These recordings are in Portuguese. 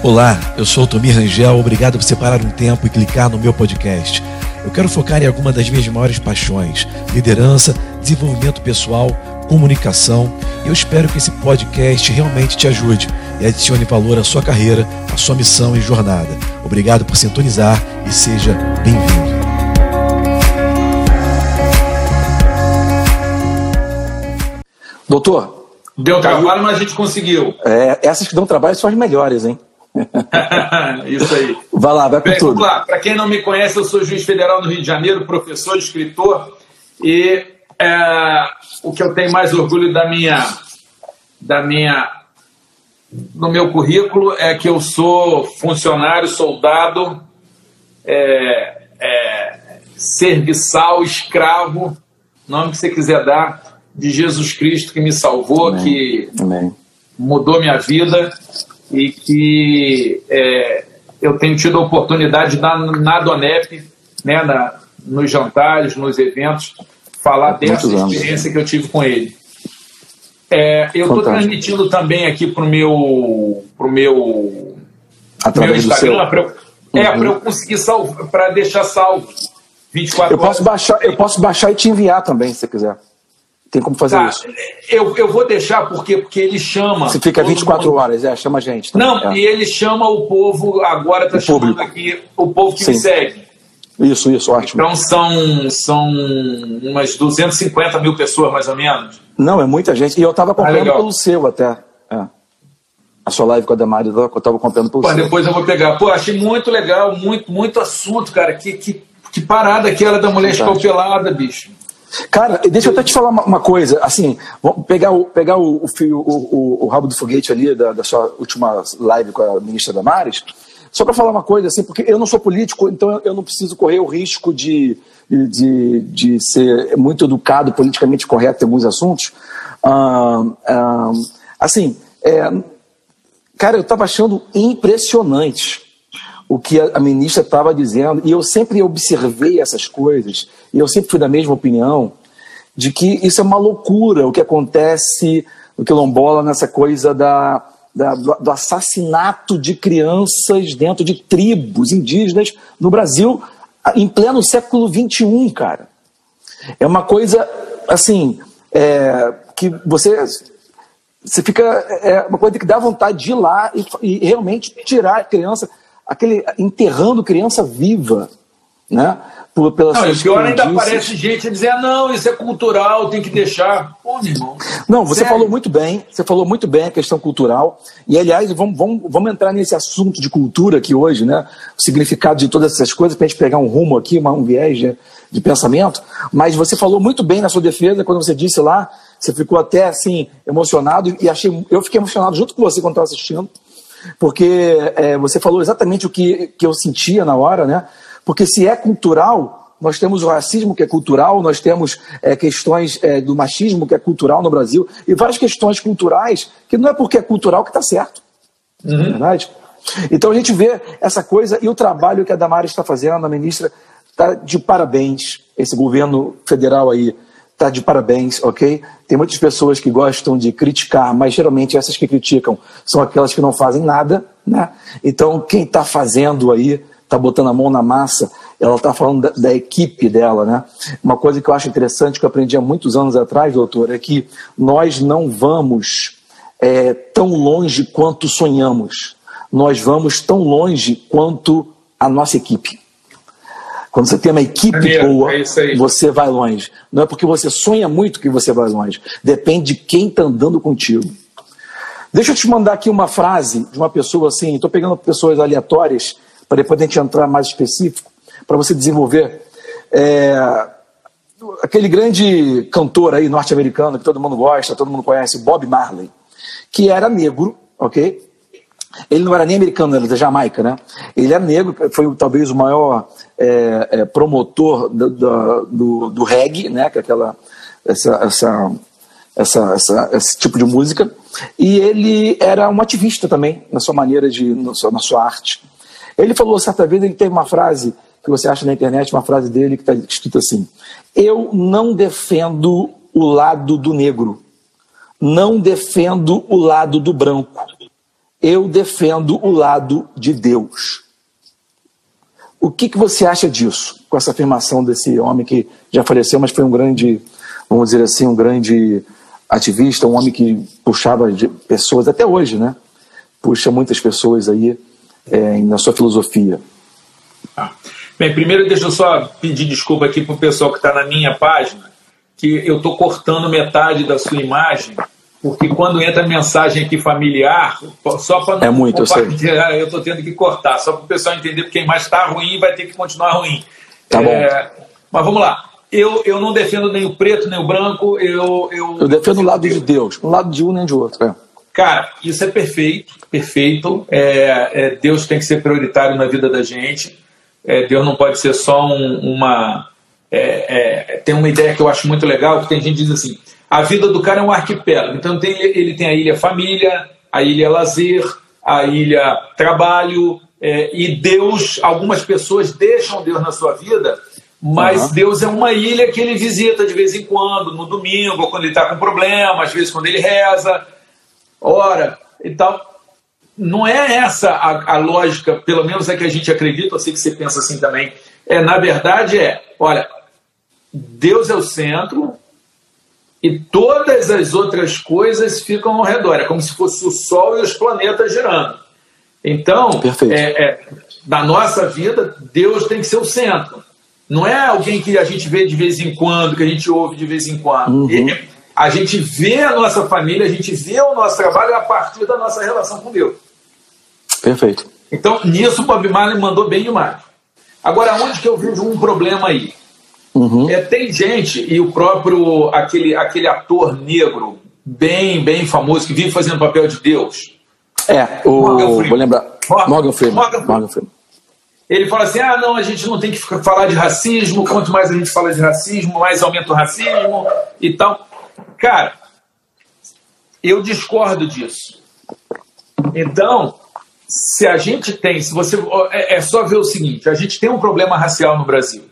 Olá, eu sou o Tomir Rangel, obrigado por separar um tempo e clicar no meu podcast. Eu quero focar em alguma das minhas maiores paixões: liderança, desenvolvimento pessoal, comunicação. E eu espero que esse podcast realmente te ajude e adicione valor à sua carreira, à sua missão e jornada. Obrigado por sintonizar e seja bem-vindo. Doutor. Deu trabalho, mas a gente conseguiu. É, essas que dão trabalho são as melhores, hein? Isso aí. Vai lá, vai com Bem, tudo. Para quem não me conhece, eu sou juiz federal no Rio de Janeiro, professor, escritor, e é, o que eu tenho mais orgulho da minha, da minha, no meu currículo é que eu sou funcionário, soldado, é, é, serviçal, escravo, nome que você quiser dar, de Jesus Cristo que me salvou, Amém. que Amém. mudou minha vida e que é, eu tenho tido a oportunidade de dar na Donep, né, na, nos jantares, nos eventos, falar dessa anos. experiência que eu tive com ele. É, eu estou transmitindo também aqui para o meu, pro meu, meu Através do seu. Instagram, para eu, é, Uhum. pra eu conseguir salvo, para deixar salvo 24 Eu posso horas. baixar, eu posso baixar e te enviar também, se você quiser. Tem como fazer Tá, isso. eu, eu vou deixar porque, porque ele chama. Você fica todo 24 mundo. horas, é, chama a gente. também, Não, é. e ele chama o povo, agora está chamando público. aqui o povo que Sim. me segue. Isso, isso, ótimo. Então são, são umas 250 mil pessoas, mais ou menos. Não, é muita gente. E eu tava acompanhando legal. pelo seu até. É. A sua live com a Damari, eu tava acompanhando pelo Pô, seu. depois eu vou pegar. Pô, achei muito legal, muito, muito assunto, cara. Que, que, que parada aquela da mulher Verdade. escalpelada, bicho. Cara, deixa eu até te falar uma, uma coisa, assim, vamos pegar o, pegar o, o, fio- o, o, o rabo do foguete ali da, da sua última live com a ministra Damares, só para falar uma coisa, assim, porque eu não sou político, então eu, não preciso correr o risco de, de, de ser muito educado, politicamente correto em alguns assuntos. Assim, é, cara, eu estava achando impressionante o que a, ministra estava dizendo, e eu sempre observei essas coisas, e eu sempre fui da mesma opinião, de que isso é uma loucura o que acontece no quilombola nessa coisa da, da- do, assassinato de crianças dentro de tribos indígenas no Brasil em pleno século XXI, cara. É uma coisa, assim, é, que você você fica é uma coisa que dá vontade de ir lá e, e realmente tirar a criança, aquele enterrando criança viva, né? Por, pelas Não, e pior ainda aparece gente dizendo, ah, não, isso é cultural, tem que deixar. Pô, irmão. Não, você Sério? falou muito bem, você falou muito bem a questão cultural. E, aliás, vamos, vamos, vamos entrar nesse assunto de cultura aqui hoje, né? O significado de todas essas coisas, para a gente pegar um rumo aqui, uma, um viés de, de pensamento. Mas você falou muito bem na sua defesa, quando você disse lá, você ficou até assim, emocionado, e achei. Eu fiquei emocionado junto com você quando estava assistindo, porque é, você falou exatamente o que, que eu sentia na hora, né? Porque se é cultural, nós temos o racismo que é cultural, nós temos é, questões é, do machismo que é cultural no Brasil, e várias questões culturais que não é porque é cultural que está certo. Não é verdade? Então a gente vê essa coisa e o trabalho que a Damares está fazendo, a ministra, está de parabéns. Esse governo federal aí está de parabéns, ok? Tem muitas pessoas que gostam de criticar, mas geralmente essas que criticam são aquelas que não fazem nada, né? Então quem está fazendo aí, está botando a mão na massa, ela está falando da, da equipe dela, né? Uma coisa que eu acho interessante, que eu aprendi há muitos anos atrás, doutor, é que nós não vamos é, tão longe quanto sonhamos. Nós vamos tão longe quanto a nossa equipe. Quando você tem uma equipe Maneiro, boa, é você vai longe. Não é porque você sonha muito que você vai longe. Depende de quem está andando contigo. Deixa eu te mandar aqui uma frase de uma pessoa assim. Estou pegando pessoas aleatórias para depois a gente entrar mais específico, para você desenvolver. É, aquele grande cantor aí norte-americano que todo mundo gosta, todo mundo conhece, Bob Marley, que era negro, ok? Ele não era nem americano, ele era da Jamaica, né? Ele era negro, foi talvez o maior é, é, promotor do, do, do, reggae, né? Que é aquela, essa, essa, essa, essa, esse tipo de música. E ele era um ativista também, na sua maneira de, na sua, na sua arte. Ele falou certa vez, ele teve uma frase que você acha na internet, uma frase dele que está escrito assim: Eu não defendo o lado do negro, não defendo o lado do branco, eu defendo o lado de Deus. O que, que você acha disso, com essa afirmação desse homem que já faleceu, mas foi um grande, vamos dizer assim, um grande ativista, um homem que puxava pessoas, até hoje, né? Puxa muitas pessoas aí é, na sua filosofia. Ah. Bem, primeiro deixa eu só pedir desculpa aqui para o pessoal que está na minha página, que eu estou cortando metade da sua imagem, porque quando entra mensagem aqui familiar, só para não é muito, compartilhar, eu estou tendo que cortar, só para o pessoal entender, porque a imagem está ruim vai ter que continuar ruim. Tá é, bom. Mas vamos lá. Eu, eu não defendo nem o preto nem o branco. Eu, eu, eu defendo o lado de Deus, um lado de um nem de outro. É. Cara, isso é perfeito, perfeito. É, é, Deus tem que ser prioritário na vida da gente. É, Deus não pode ser só um, uma. É, é, tem uma ideia que eu acho muito legal, que tem gente que diz assim: a vida do cara é um arquipélago. Então tem, ele tem a ilha família, a ilha lazer, a ilha trabalho, é, e Deus, algumas pessoas deixam Deus na sua vida, mas uhum. Deus é uma ilha que ele visita de vez em quando, no domingo, ou quando ele está com problema, às vezes quando ele reza, ora e tal. Não é essa a, a lógica, pelo menos é que a gente acredita, eu sei que você pensa assim também. É, na verdade, é, olha, Deus é o centro, e todas as outras coisas ficam ao redor. É como se fosse o Sol e os planetas girando. Então, é, é, na nossa vida, Deus tem que ser o centro. Não é alguém que a gente vê de vez em quando, que a gente ouve de vez em quando. Uhum. a gente vê a nossa família, a gente vê o nosso trabalho a partir da nossa relação com Deus. Perfeito. Então, nisso o Bob Marley mandou bem demais. Agora, onde que eu vejo um problema aí? Uhum. É, tem gente, e o próprio, aquele, aquele ator negro, bem, bem famoso, que vive fazendo papel de Deus. É, o, vou lembrar, Morgan, Morgan Freeman. Morgan, Morgan Freeman. Ele fala assim: ah, não, a gente não tem que falar de racismo, quanto mais a gente fala de racismo, mais aumenta o racismo e tal. Cara, eu discordo disso. Então, se a gente tem, se você. É, é só ver o seguinte: a gente tem um problema racial no Brasil.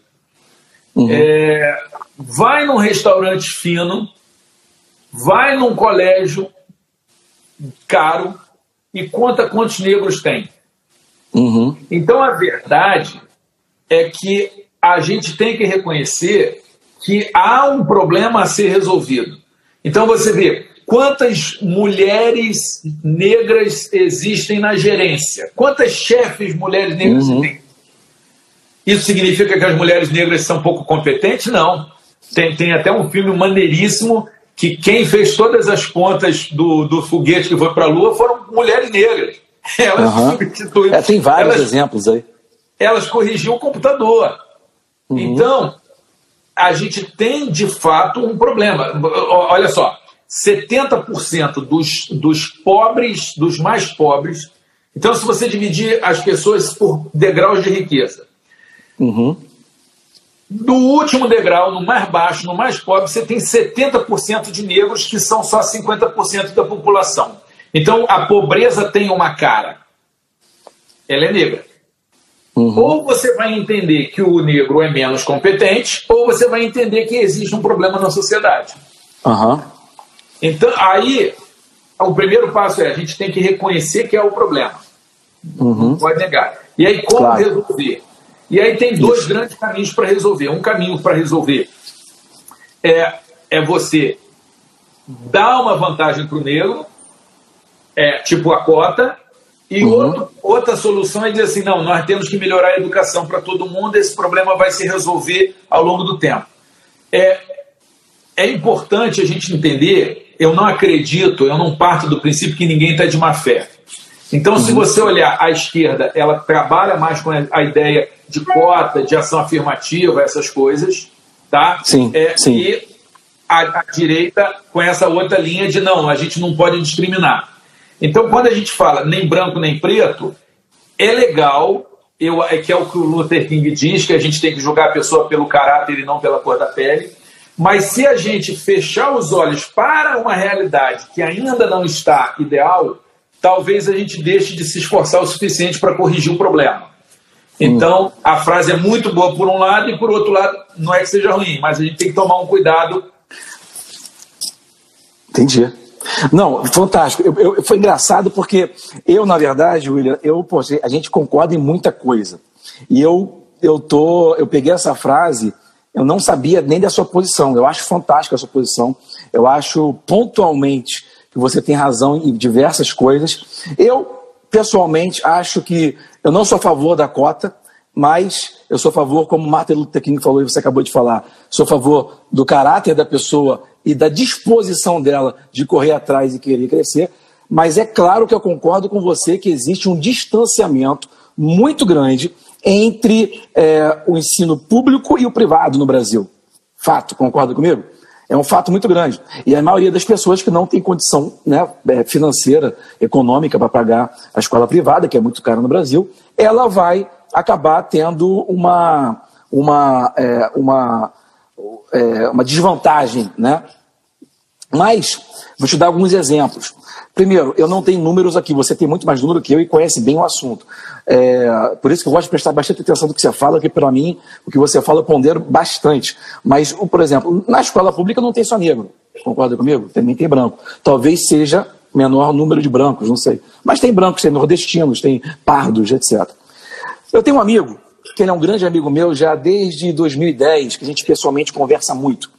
Uhum. É, vai num restaurante fino, vai num colégio caro e conta quantos negros tem. Uhum. Então a verdade é que a gente tem que reconhecer que há um problema a ser resolvido. Então você vê quantas mulheres negras existem na gerência, quantas chefes mulheres negras uhum. tem. Isso significa que as mulheres negras são pouco competentes? Não. Tem, tem até um filme maneiríssimo que quem fez todas as pontas do, do foguete que foi para a Lua foram mulheres negras. Elas uhum. substituíram. É, tem vários elas, exemplos aí. Elas corrigiam o computador. Uhum. Então, a gente tem de fato um problema. Olha só, 70% dos, dos pobres, dos mais pobres. Então, se você dividir as pessoas por degraus de riqueza, Uhum. Do último degrau, no mais baixo, no mais pobre, você tem 70% de negros que são só 50% da população. Então a pobreza tem uma cara. Ela é negra. Uhum. Ou você vai entender que o negro é menos competente, ou você vai entender que existe um problema na sociedade. Uhum. Então, aí, o primeiro passo é a gente tem que reconhecer que é o problema. Uhum. Não pode negar. E aí, como claro. resolver? E aí tem dois Isso. grandes caminhos para resolver. Um caminho para resolver é, é você dar uma vantagem para o negro, é, tipo a cota, e uhum. outro, outra solução é dizer assim: não, nós temos que melhorar a educação para todo mundo, esse problema vai se resolver ao longo do tempo. É, é importante a gente entender, eu não acredito, eu não parto do princípio que ninguém está de má fé. Então, uhum. se você olhar a esquerda, ela trabalha mais com a ideia de cota, de ação afirmativa, essas coisas, tá? Sim, é, sim. E a, a, direita com essa outra linha de não, a gente não pode discriminar. Então, quando a gente fala nem branco nem preto, é legal, eu, é que é o que o Luther King diz, que a gente tem que julgar a pessoa pelo caráter e não pela cor da pele. Mas se a gente fechar os olhos para uma realidade que ainda não está ideal, talvez a gente deixe de se esforçar o suficiente para corrigir o problema. Então, a frase é muito boa por um lado e por outro lado, não é que seja ruim, mas a gente tem que tomar um cuidado. Entendi. Não, fantástico. Eu, eu, foi engraçado porque eu, na verdade, William, eu, pô, a gente concorda em muita coisa. E eu, eu tô, eu peguei essa frase, eu não sabia nem da sua posição. Eu acho fantástica a sua posição. Eu acho pontualmente que você tem razão em diversas coisas. Eu, pessoalmente, acho que eu não sou a favor da cota, mas eu sou a favor, como Martin Luther King falou e você acabou de falar, sou a favor do caráter da pessoa e da disposição dela de correr atrás e querer crescer. Mas é claro que eu concordo com você que existe um distanciamento muito grande entre é, o ensino público e o privado no Brasil. Fato, concorda comigo? É um fato muito grande. E a maioria das pessoas que não tem condição né, é, financeira, econômica para pagar a escola privada, que é muito cara no Brasil, ela vai acabar tendo uma, uma, é, uma, é, uma desvantagem. Né? Mas, vou te dar alguns exemplos. Primeiro, eu não tenho números aqui, você tem muito mais número que eu e conhece bem o assunto. É, por isso que eu gosto de prestar bastante atenção no que você fala, porque para mim, o que você fala eu pondero bastante. Mas, por exemplo, na escola pública não tem só negro, concorda comigo? Também tem branco. Talvez seja menor número de brancos, não sei. Mas tem brancos, tem nordestinos, tem pardos, etc. Eu tenho um amigo, que ele é um grande amigo meu já desde 2010, que a gente pessoalmente conversa muito.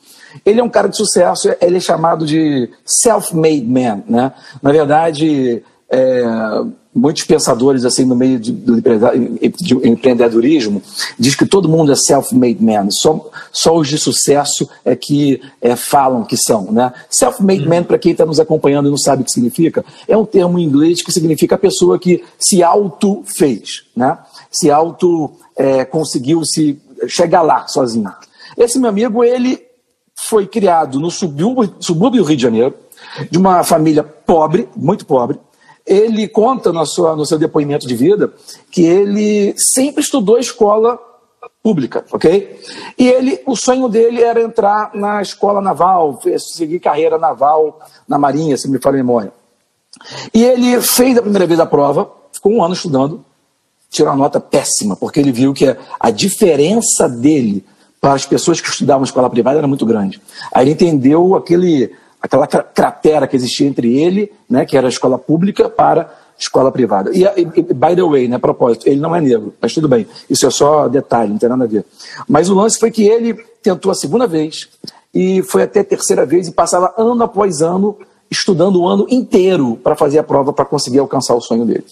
Ele é um cara de sucesso, ele é chamado de self-made man, né? Na verdade, é, muitos pensadores assim no meio de, do de empreendedorismo diz que todo mundo é self-made man, só, só os de sucesso é que é, falam que são, né? Self-made man, para quem está nos acompanhando e não sabe o que significa, é um termo em inglês que significa a pessoa que se auto fez, né? Se auto é, se chegar lá sozinho. Esse meu amigo, ele foi criado no subúrbio, subúrbio Rio de Janeiro, de uma família pobre, muito pobre. Ele conta no, sua, no seu depoimento de vida que ele sempre estudou escola pública, ok? E ele, o sonho dele era entrar na escola naval, seguir carreira naval na Marinha, se me fala a memória. E ele fez a primeira vez a prova, ficou um ano estudando, tirou uma nota péssima, porque ele viu que a diferença dele para as pessoas que estudavam escola privada era muito grande. Aí ele entendeu aquele, aquela cratera que existia entre ele, né, que era a escola pública, para escola privada. E, e, by the way, né, propósito, ele não é negro, mas tudo bem, isso é só detalhe, não tem nada a ver. Mas o lance foi que ele tentou a segunda vez e foi até a terceira vez e passava ano após ano estudando o ano inteiro para fazer a prova para conseguir alcançar o sonho dele.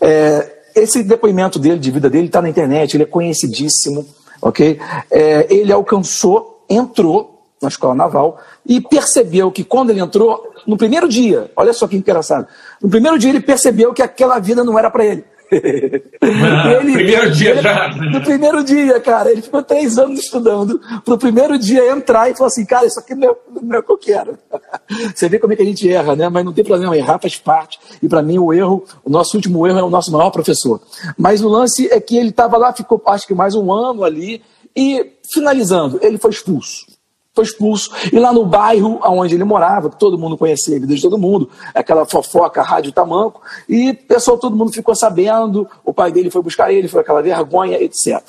É, esse depoimento dele, de vida dele, está na internet, ele é conhecidíssimo ok? É, ele alcançou, entrou na escola naval e percebeu que quando ele entrou, no primeiro dia, olha só que engraçado, no primeiro dia ele percebeu que aquela vida não era para ele. Ele, primeiro dia ele, já. No primeiro dia, cara, ele ficou três anos estudando. Pro primeiro dia entrar e falou assim, cara, isso aqui não é, não é o que eu quero. Você vê como é que a gente erra, né? Mas não tem problema, errar faz parte. E para mim o erro, o nosso último erro é o nosso maior professor. Mas o lance é que ele estava lá, ficou acho que mais um ano ali, e finalizando, ele foi expulso foi expulso. E lá no bairro onde ele morava, todo mundo conhecia a vida de todo mundo, aquela fofoca, rádio tamanco, e pessoal, todo mundo ficou sabendo, o pai dele foi buscar ele, foi aquela vergonha, etc.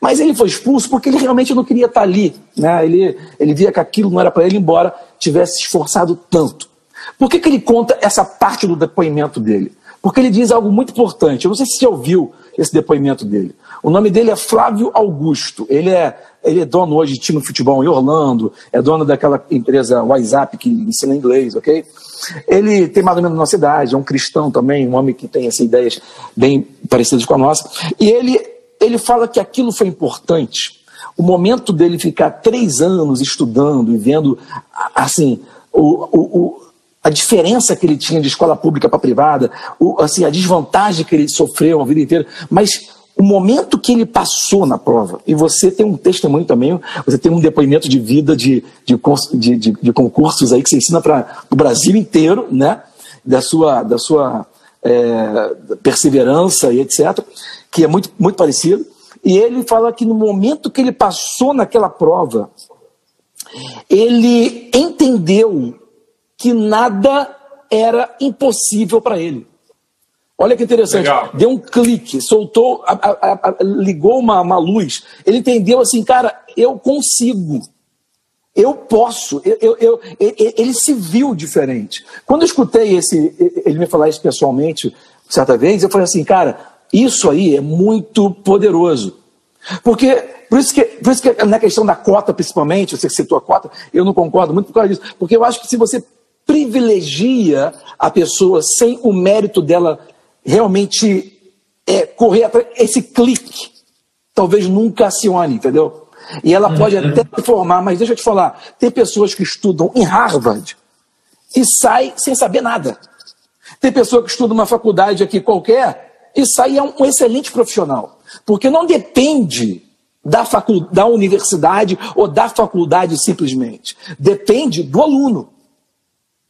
Mas ele foi expulso porque ele realmente não queria estar ali. Né? Ele, ele via que aquilo não era para ele, embora tivesse se esforçado tanto. Por que, que ele conta essa parte do depoimento dele? Porque ele diz algo muito importante. Eu não sei se você ouviu esse depoimento dele. O nome dele é Flávio Augusto. Ele é ele é dono hoje de time de futebol em Orlando, é dono daquela empresa WhatsApp que ensina inglês, ok? Ele tem mais ou menos nossa idade, é um cristão também, um homem que tem essas ideias bem parecidas com a nossa. E ele, ele fala que aquilo foi importante. O momento dele ficar três anos estudando e vendo, assim, o, o, o a diferença que ele tinha de escola pública para privada, o, assim, a desvantagem que ele sofreu a vida inteira, mas o momento que ele passou na prova, e você tem um testemunho também, você tem um depoimento de vida de, de, de, de, concursos aí que você ensina para o Brasil inteiro, né? Da sua, da sua é, perseverança e etc., que é muito, muito parecido. E ele fala que no momento que ele passou naquela prova, ele entendeu que nada era impossível para ele. Olha que interessante. Legal. Deu um clique, soltou, a, a, a, ligou uma, uma luz. Ele entendeu assim, cara, eu consigo. eu posso, eu, eu, eu, ele se viu diferente. Quando eu escutei esse, ele me falar isso pessoalmente, certa vez, eu falei assim, cara, isso aí é muito poderoso. Porque, por isso que, por isso que na questão da cota, principalmente, você citou a cota, eu não concordo muito por causa disso. Porque eu acho que se você privilegia a pessoa sem o mérito dela realmente é, correr atrás, esse clique, talvez nunca acione, entendeu? E ela pode uhum. até formar, mas deixa eu te falar, tem pessoas que estudam em Harvard e saem sem saber nada. Tem pessoa que estuda uma faculdade aqui qualquer e sai é um excelente profissional. Porque não depende da, facul da universidade ou da faculdade simplesmente. Depende do aluno.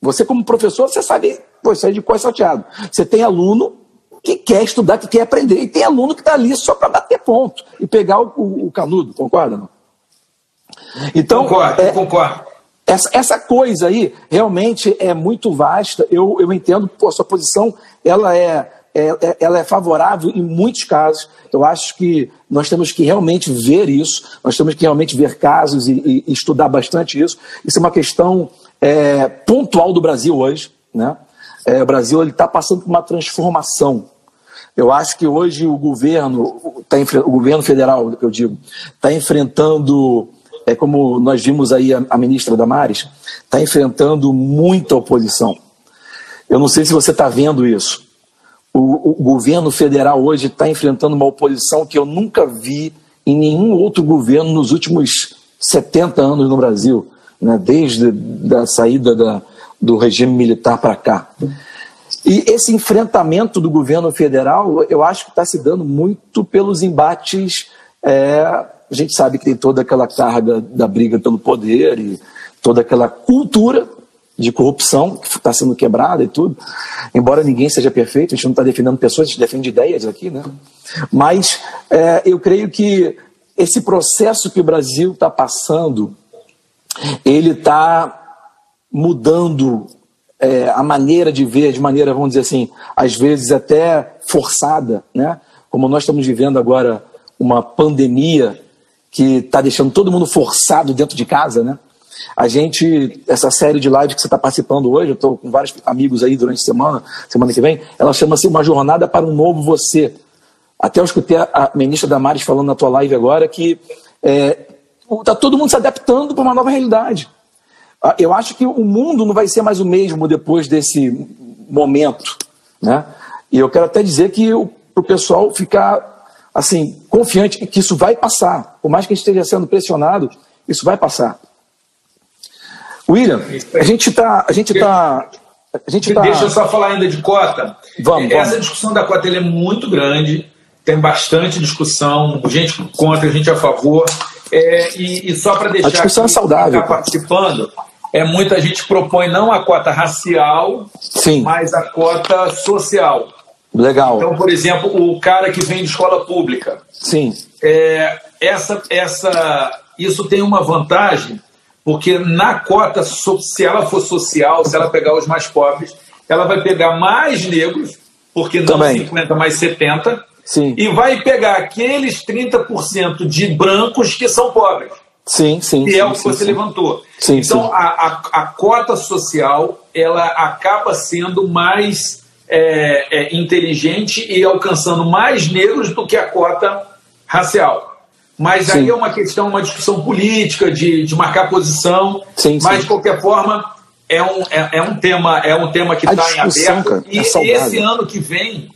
Você, como professor, você sabe, pô, isso aí de quase salteado. Você tem aluno que quer estudar, que quer aprender. E tem aluno que está ali só para bater ponto e pegar o, o, o canudo, concorda? Não? Então, concordo, é, concordo. Essa, essa coisa aí realmente é muito vasta. Eu, eu entendo, pô, sua posição ela é, é, é, ela é favorável em muitos casos. Eu acho que nós temos que realmente ver isso, nós temos que realmente ver casos e, e estudar bastante isso. Isso é uma questão é, pontual do Brasil hoje. Né? É, o Brasil está passando por uma transformação. Eu acho que hoje o governo, tá, o governo federal, eu digo, está enfrentando, é como nós vimos aí a, a ministra Damares, está enfrentando muita oposição. Eu não sei se você está vendo isso. O, o, governo federal hoje está enfrentando uma oposição que eu nunca vi em nenhum outro governo nos últimos 70 anos no Brasil, né? desde a saída da, do regime militar para cá. E esse enfrentamento do governo federal, eu acho que está se dando muito pelos embates. É, a gente sabe que tem toda aquela carga da briga pelo poder e toda aquela cultura de corrupção que está sendo quebrada e tudo. Embora ninguém seja perfeito, a gente não está defendendo pessoas, a gente defende ideias aqui, né? Mas é, eu creio que esse processo que o Brasil está passando, ele está mudando é, a maneira de ver, de maneira, vamos dizer assim, às vezes até forçada, né? Como nós estamos vivendo agora uma pandemia que está deixando todo mundo forçado dentro de casa, né? A gente, essa série de live que você está participando hoje, eu estou com vários amigos aí durante a semana, semana que vem, ela chama-se Uma Jornada para um Novo Você. Até eu escutei a ministra Damares falando na tua live agora que é, tá todo mundo se adaptando para uma nova realidade. Ah, eu acho que o mundo não vai ser mais o mesmo depois desse momento, né? E eu quero até dizer que para o pessoal ficar assim confiante que isso vai passar, por mais que a gente esteja sendo pressionado, isso vai passar. William, a gente está, a gente está, a gente tá... Deixa eu só falar ainda de cota. Vamos. Essa vamos. discussão da cota é muito grande, tem bastante discussão, gente contra, gente a favor. É, e, e, só para deixar a discussão é saudável. Está participando é muita gente propõe não a cota racial, Sim. mas a cota social. Legal. Então, por exemplo, o cara que vem de escola pública. Sim. É, essa, essa, isso tem uma vantagem, porque na cota, se ela for social, se ela pegar os mais pobres, ela vai pegar mais negros, porque não Também. 50, mais 70, Sim. e vai pegar aqueles 30% de brancos que são pobres. Sim, sim. Que sim, é o que sim, você sim. levantou. Então. A, a, a, cota social ela acaba sendo mais é, é, inteligente e alcançando mais negros do que a cota racial. Mas aí é uma questão, uma discussão política, de, de marcar posição. Sim, mas, de qualquer forma, é um, é, é um tema, é um tema que está em aberto. cara, e é saudável. esse ano que vem,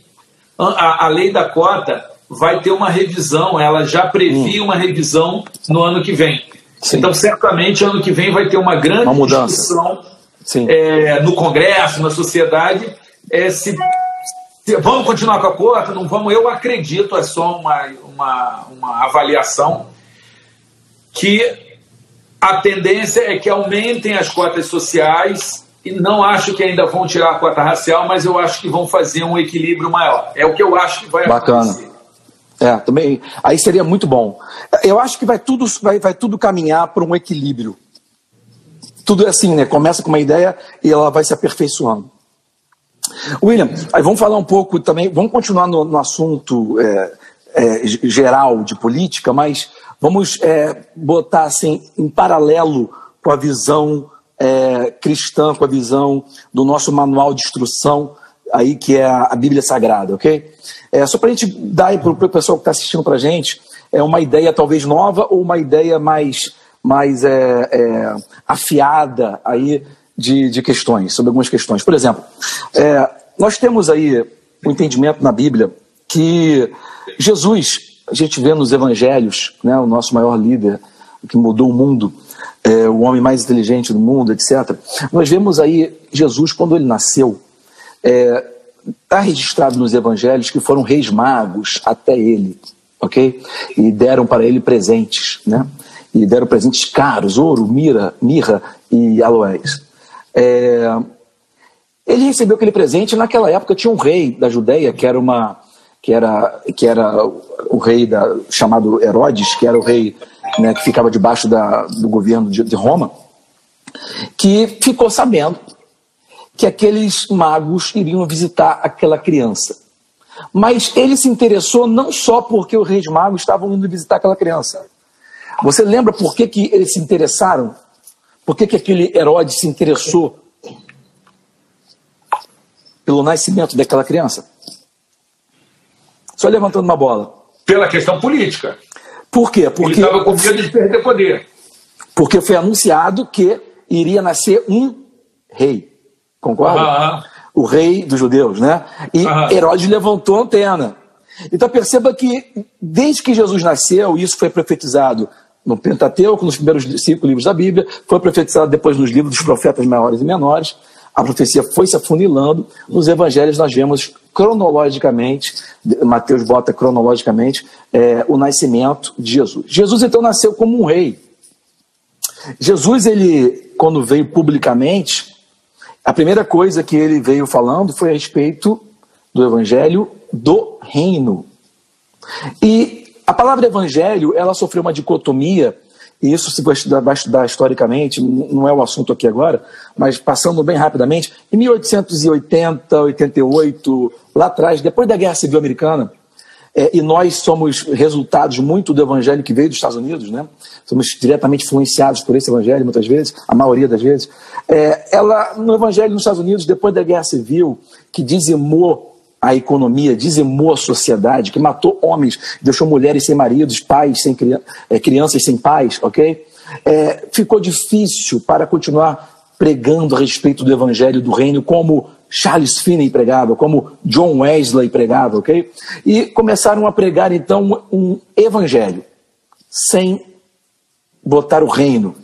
a, a lei da cota vai ter uma revisão, ela já previa uma revisão no ano que vem. Hum. Sim. Então, certamente, ano que vem vai ter uma grande Uma mudança. discussão é, no Congresso, na sociedade, é, se, se- vamos continuar com a cota, não vamos, eu acredito, é só uma, uma, uma avaliação, que a tendência é que aumentem as cotas sociais não acho que ainda vão tirar a cota racial, mas eu acho que vão fazer um equilíbrio maior. É o que eu acho que vai Bacana. acontecer. É, também. Aí seria muito bom. Eu acho que vai tudo, vai, vai tudo caminhar para um equilíbrio. Tudo é assim, né? Começa com uma ideia e ela vai se aperfeiçoando. William, aí vamos falar um pouco também, vamos continuar no, no assunto é, é, geral de política, mas vamos é, botar assim em paralelo com a visão é, cristã, com a visão do nosso manual de instrução, aí que é a, a Bíblia Sagrada, ok? É, só para a gente dar para o pessoal que está assistindo para a gente é uma ideia talvez nova ou uma ideia mais, mais é, é, afiada aí de, de questões, sobre algumas questões. Por exemplo, é, nós temos aí o um entendimento na Bíblia que Jesus, a gente vê nos evangelhos, né, o nosso maior líder, que mudou o mundo, é, o homem mais inteligente do mundo, etc. Nós vemos aí Jesus, quando ele nasceu, está é, tá registrado nos evangelhos que foram reis magos até ele, ok? E deram para ele presentes, né? E deram presentes caros, ouro, mira, mirra e aloés. É, ele recebeu aquele presente, naquela época tinha um rei da Judéia, que era uma que era, que era o rei da, chamado Herodes, que era o rei né, que ficava debaixo da, do governo de, de Roma, que ficou sabendo que aqueles magos iriam visitar aquela criança. Mas ele se interessou não só porque os reis magos estavam indo visitar aquela criança. Você lembra por que, que eles se interessaram? Por que, que aquele Herodes se interessou pelo nascimento daquela criança? Só levantando uma bola. Pela questão política. Por quê? Porque, Ele estava com medo de perder poder. Porque foi anunciado que iria nascer um rei. Concorda? Aham. O rei dos judeus, né? E Aham. Herodes levantou a antena. Então perceba que desde que Jesus nasceu, isso foi profetizado no Pentateuco, nos primeiros cinco livros da Bíblia, foi profetizado depois nos livros dos profetas maiores e menores. A profecia foi se afunilando. Nos evangelhos nós vemos cronologicamente, Mateus bota cronologicamente, é, o nascimento de Jesus. Jesus então nasceu como um rei. Jesus, ele, quando veio publicamente, a primeira coisa que ele veio falando foi a respeito do evangelho do reino. E a palavra evangelho, ela sofreu uma dicotomia e isso se vai estudar, vai estudar historicamente, não é o assunto aqui agora, mas passando bem rapidamente, em 1880, 88, lá atrás, depois da Guerra Civil Americana, é, e nós somos resultados muito do evangelho que veio dos Estados Unidos, né? Somos diretamente influenciados por esse evangelho, muitas vezes, a maioria das vezes. É, ela, no evangelho nos Estados Unidos, depois da Guerra Civil, que dizimou a economia, dizimou a sociedade, que matou homens, deixou mulheres sem maridos, pais sem é, crianças sem pais, ok? É, ficou difícil para continuar pregando a respeito do evangelho do reino, como Charles Finney pregava, como John Wesley pregava, ok? E começaram a pregar então um evangelho sem botar o reino,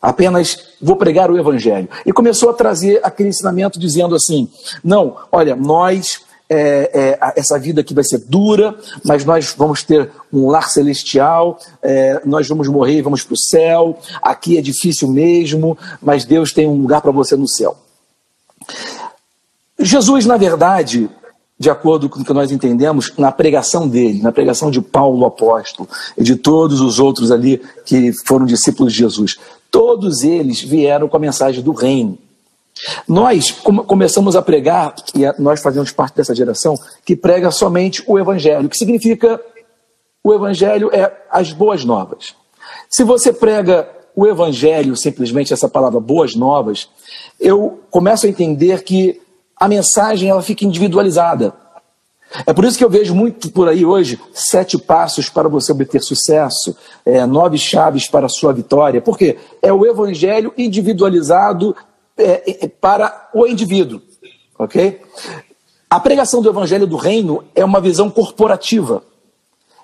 apenas vou pregar o evangelho. E começou a trazer aquele ensinamento dizendo assim: não, olha, nós é, é, essa vida aqui vai ser dura, mas nós vamos ter um lar celestial, é, nós vamos morrer e vamos para o céu. Aqui é difícil mesmo, mas Deus tem um lugar para você no céu. Jesus, na verdade, de acordo com o que nós entendemos, na pregação dele, na pregação de Paulo apóstolo e de todos os outros ali que foram discípulos de Jesus, todos eles vieram com a mensagem do reino. Nós começamos a pregar, e nós fazemos parte dessa geração, que prega somente o Evangelho, que significa o Evangelho é as boas novas. Se você prega o Evangelho, simplesmente essa palavra boas novas, eu começo a entender que a mensagem ela fica individualizada. É por isso que eu vejo muito por aí hoje sete passos para você obter sucesso, é, nove chaves para a sua vitória. Por quê? É o evangelho individualizado é, é, para o indivíduo, ok? A pregação do evangelho do reino é uma visão corporativa.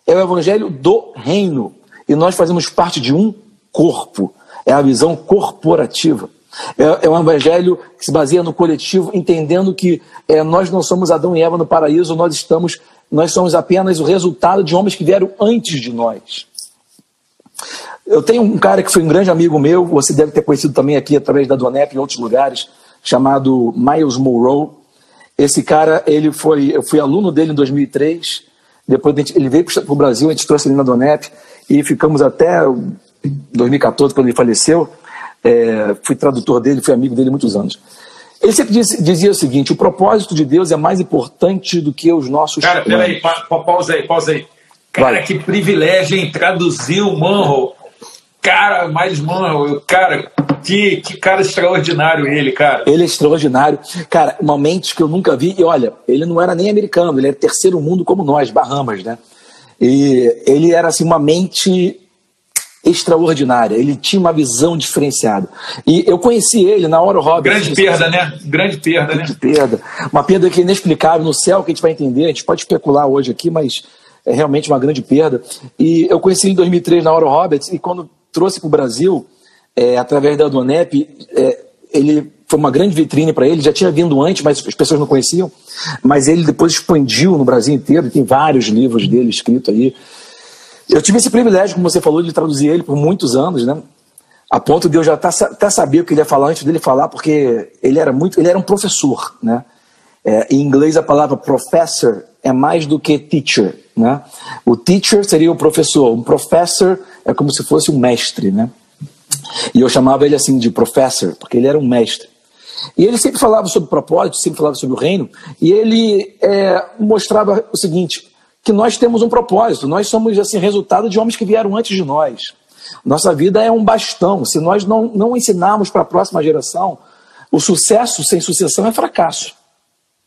É o evangelho do reino. E nós fazemos parte de um corpo. É a visão corporativa. É, é um evangelho que se baseia no coletivo, entendendo que é, nós não somos Adão e Eva no paraíso, nós estamos, nós somos apenas o resultado de homens que vieram antes de nós. Eu tenho um cara que foi um grande amigo meu, você deve ter conhecido também aqui através da Donep em outros lugares, chamado Miles Monroe. Esse cara, ele foi, eu fui aluno dele em 2003. Depois ele veio para o Brasil, a gente trouxe ele na Donep e ficamos até 2014, quando ele faleceu. É, fui tradutor dele, fui amigo dele muitos anos. Ele sempre dizia, dizia, o seguinte: o propósito de Deus é mais importante do que os nossos. Cara, peraí, pa, pa, pausa aí, pausa aí. Cara, vale. que privilégio em traduzir o Monroe. Cara mais, mano, cara, que, que cara extraordinário ele, cara. Ele é extraordinário. Cara, uma mente que eu nunca vi. E olha, ele não era nem americano, ele era terceiro mundo como nós, Bahamas, né? E ele era assim uma mente extraordinária. Ele tinha uma visão diferenciada. E eu conheci ele na hora Robert. Grande perda, né? Grande perda, grande né? perda. Uma perda que é inexplicável no céu, que a gente vai entender. A gente pode especular hoje aqui, mas é realmente uma grande perda. E eu conheci ele em 2003 na hora Roberts e quando trouxe para o Brasil, é, através da Donep, é, ele foi uma grande vitrine para ele. Já tinha vindo antes, mas as pessoas não conheciam. Mas ele depois expandiu no Brasil inteiro. Tem vários livros dele escritos aí. Eu tive esse privilégio, como você falou, de traduzir ele por muitos anos, né? A ponto de eu já até, até saber o que ele ia falar antes dele falar, porque ele era muito, ele era um professor, né? É, em inglês a palavra professor é mais do que teacher, né? O teacher seria o professor, um professor é como se fosse um mestre, né? E eu chamava ele assim de professor, porque ele era um mestre. E ele sempre falava sobre propósito, sempre falava sobre o reino, e ele é, mostrava o seguinte: que nós temos um propósito, nós somos assim resultado de homens que vieram antes de nós. Nossa vida é um bastão. Se nós não, não ensinarmos para a próxima geração, o sucesso sem sucessão é fracasso.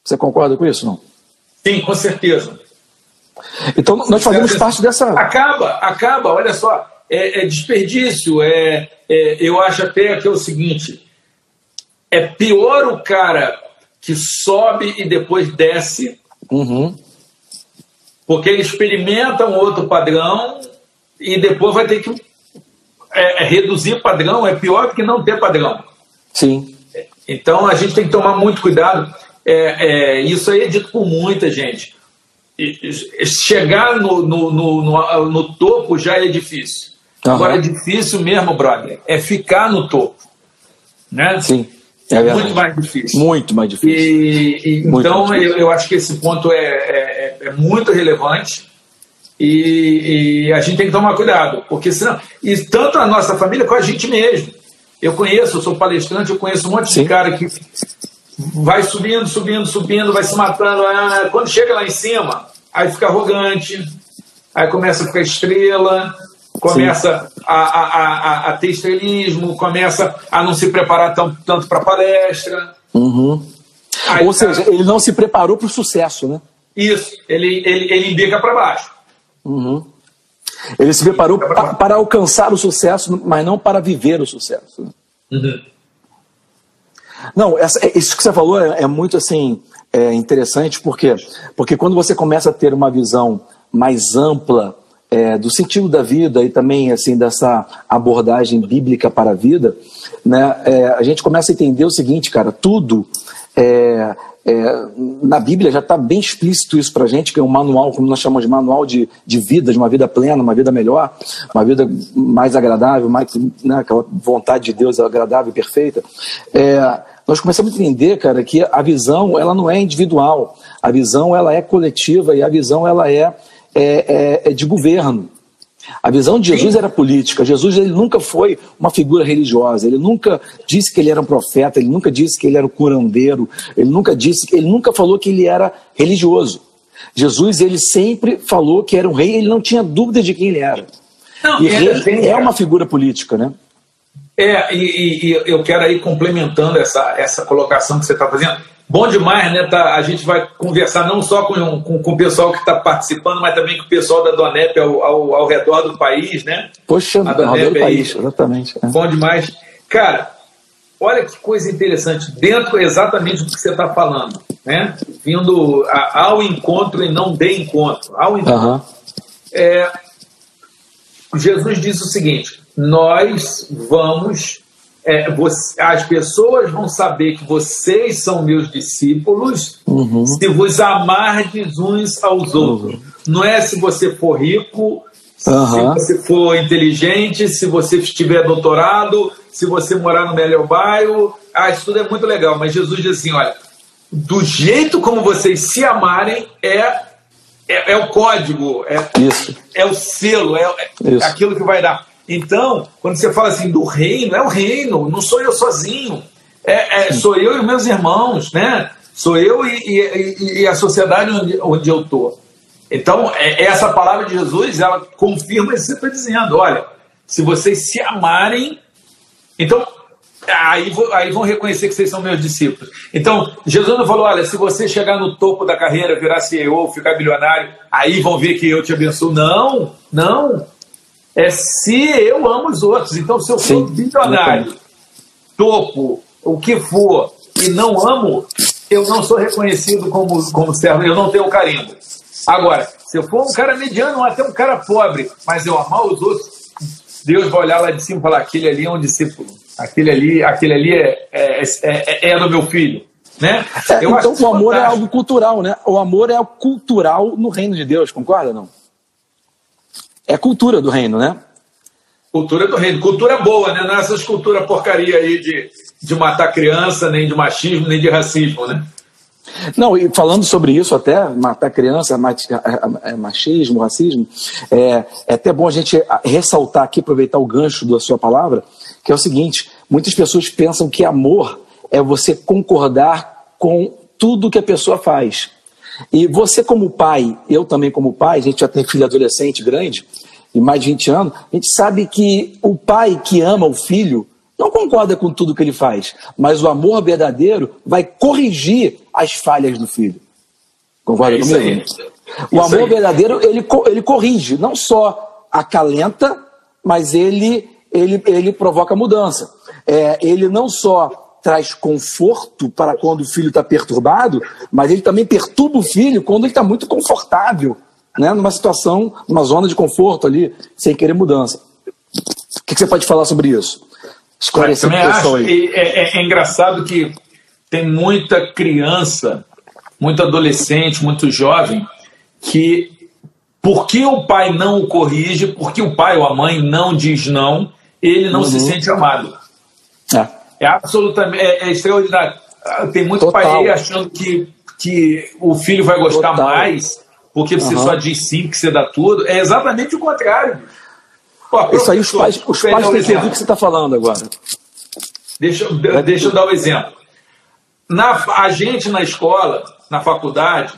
Você concorda com isso, não? Sim, com certeza. Então nós fazemos parte dessa. Acaba, acaba, olha só. É, é desperdício. É, é, eu acho até que é o seguinte: é pior o cara que sobe e depois desce. Uhum porque ele experimenta um outro padrão e depois vai ter que é, é, reduzir padrão, é pior do que não ter padrão. Sim. Então a gente tem que tomar muito cuidado. É, é, isso aí é dito por muita gente. Chegar no, no, no, no, topo já é difícil. Uhum. Agora é difícil mesmo, brother, é ficar no topo. Né? Sim. É muito mais difícil. Muito mais difícil. E, e muito então, difícil. Eu, eu, acho que esse ponto é, é, é muito relevante e, e, a gente tem que tomar cuidado, porque senão. E tanto a nossa família com a gente mesmo. Eu conheço, eu sou palestrante, eu conheço um monte Sim. de cara que vai subindo, subindo, subindo, vai se matando. Ah, quando chega lá em cima, aí fica arrogante, aí começa a ficar estrela, começa a, a, a, a, ter estrelismo, começa a não se preparar tão, tanto para palestra. Uhum. Aí, Ou seja, ele não se preparou para o sucesso, né? Isso, ele, ele, ele indica para baixo. Uhum. Ele se preparou para, para alcançar o sucesso, mas não para viver o sucesso. Uhum. Não, essa, isso que você falou é, é muito assim é interessante, porque porque quando você começa a ter uma visão mais ampla é, do sentido da vida e também assim dessa abordagem bíblica para a vida, né, é, a gente começa a entender o seguinte, cara, tudo é, é na Bíblia já está bem explícito isso para a gente, que é um manual, como nós chamamos de manual de, de vida, de uma vida plena, uma vida melhor, uma vida mais agradável, mais, né, aquela vontade de Deus agradável e perfeita. É, nós começamos a entender, cara, que a visão ela não é individual, a visão ela é coletiva e a visão ela é é, é, é de governo. A visão de Jesus era política. Jesus ele nunca foi uma figura religiosa. Ele nunca disse que ele era um profeta. Ele nunca disse que ele era um curandeiro. Ele nunca disse, ele nunca falou que ele era religioso. Jesus ele sempre falou que era um rei. Ele não tinha dúvida de quem ele era. Não, e rei é uma figura política, né? É, e, e, eu quero aí complementando essa, essa colocação que você está fazendo. Bom demais, né? Tá, a gente vai conversar não só com, com, com o pessoal que está participando, mas também com o pessoal da Donep ao, ao, ao redor do país, né? Poxa, a Donep do país, exatamente. É. Bom demais. Cara, olha que coisa interessante, dentro exatamente do que você está falando, né? Vindo a, ao encontro e não de encontro. Ao encontro. Uhum. É, Jesus disse o seguinte: nós vamos é, você, as pessoas vão saber que vocês são meus discípulos uhum. se vos amardes uns aos outros. Uhum. Não é se você for rico, uhum. se você for inteligente, se você tiver doutorado, se você morar no melhor bairro. Ah, isso tudo é muito legal, mas Jesus diz assim: olha, do jeito como vocês se amarem é, é, é o código, é, isso. é o selo, é, é aquilo que vai dar. Então, quando você fala assim do reino, é o reino, não sou eu sozinho. É, é sou eu e meus irmãos, né? Sou eu e, e, e a sociedade onde, onde eu estou. Então, é, essa palavra de Jesus, ela confirma isso que você está dizendo. Olha, se vocês se amarem. Então, aí, aí vão reconhecer que vocês são meus discípulos. Então, Jesus não falou: olha, se você chegar no topo da carreira, virar CEO, ficar bilionário, aí vão ver que eu te abençoo. Não, não. É se eu amo os outros. Então, se eu for bilionário, topo, o que for, e não amo, eu não sou reconhecido como, como servo, eu não tenho carimbo. Agora, se eu for um cara mediano ou até um cara pobre, mas eu amar os outros, Deus vai olhar lá de cima e falar: aquele ali é um discípulo, aquele ali, aquele ali é, é, é, é do meu filho. Né? É, então o amor é algo cultural, né? O amor é algo cultural no reino de Deus, concorda não? É cultura do reino, né? Cultura do reino, cultura boa, né? Não é essas culturas porcaria aí de, de matar criança, nem de machismo, nem de racismo, né? Não, e falando sobre isso até, matar criança, é, machismo, racismo, é, é até bom a gente ressaltar aqui, aproveitar o gancho da sua palavra, que é o seguinte, muitas pessoas pensam que amor é você concordar com tudo que a pessoa faz. E você como pai, eu também como pai, a gente já tem filho adolescente grande, de mais de 20 anos, a gente sabe que o pai que ama o filho não concorda com tudo que ele faz, mas o amor verdadeiro vai corrigir as falhas do filho. Concorda é comigo? Aí. O isso amor aí. verdadeiro, ele, ele corrige, não só acalenta, mas ele, ele, ele provoca mudança. É, ele não só traz conforto para quando o filho está perturbado, mas ele também perturba o filho quando ele está muito confortável, né? numa situação, numa zona de conforto ali, sem querer mudança. O que, que você pode falar sobre isso? esclarecer para acho aí. É, é, é engraçado que tem muita criança, muito adolescente, muito jovem, que porque o pai não o corrige, porque o pai ou a mãe não diz não, ele não uhum. se sente amado. É, é absolutamente é, é extraordinário. Ah, tem muito Total. pai aí achando que, que o filho vai gostar Total. mais porque você uhum. só diz sim que você dá tudo. É exatamente o contrário. Pô, Isso aí os pais, os pais têm que ouvir o que você está falando agora. Deixa, deixa eu dar um exemplo. Na, a gente na escola, na faculdade,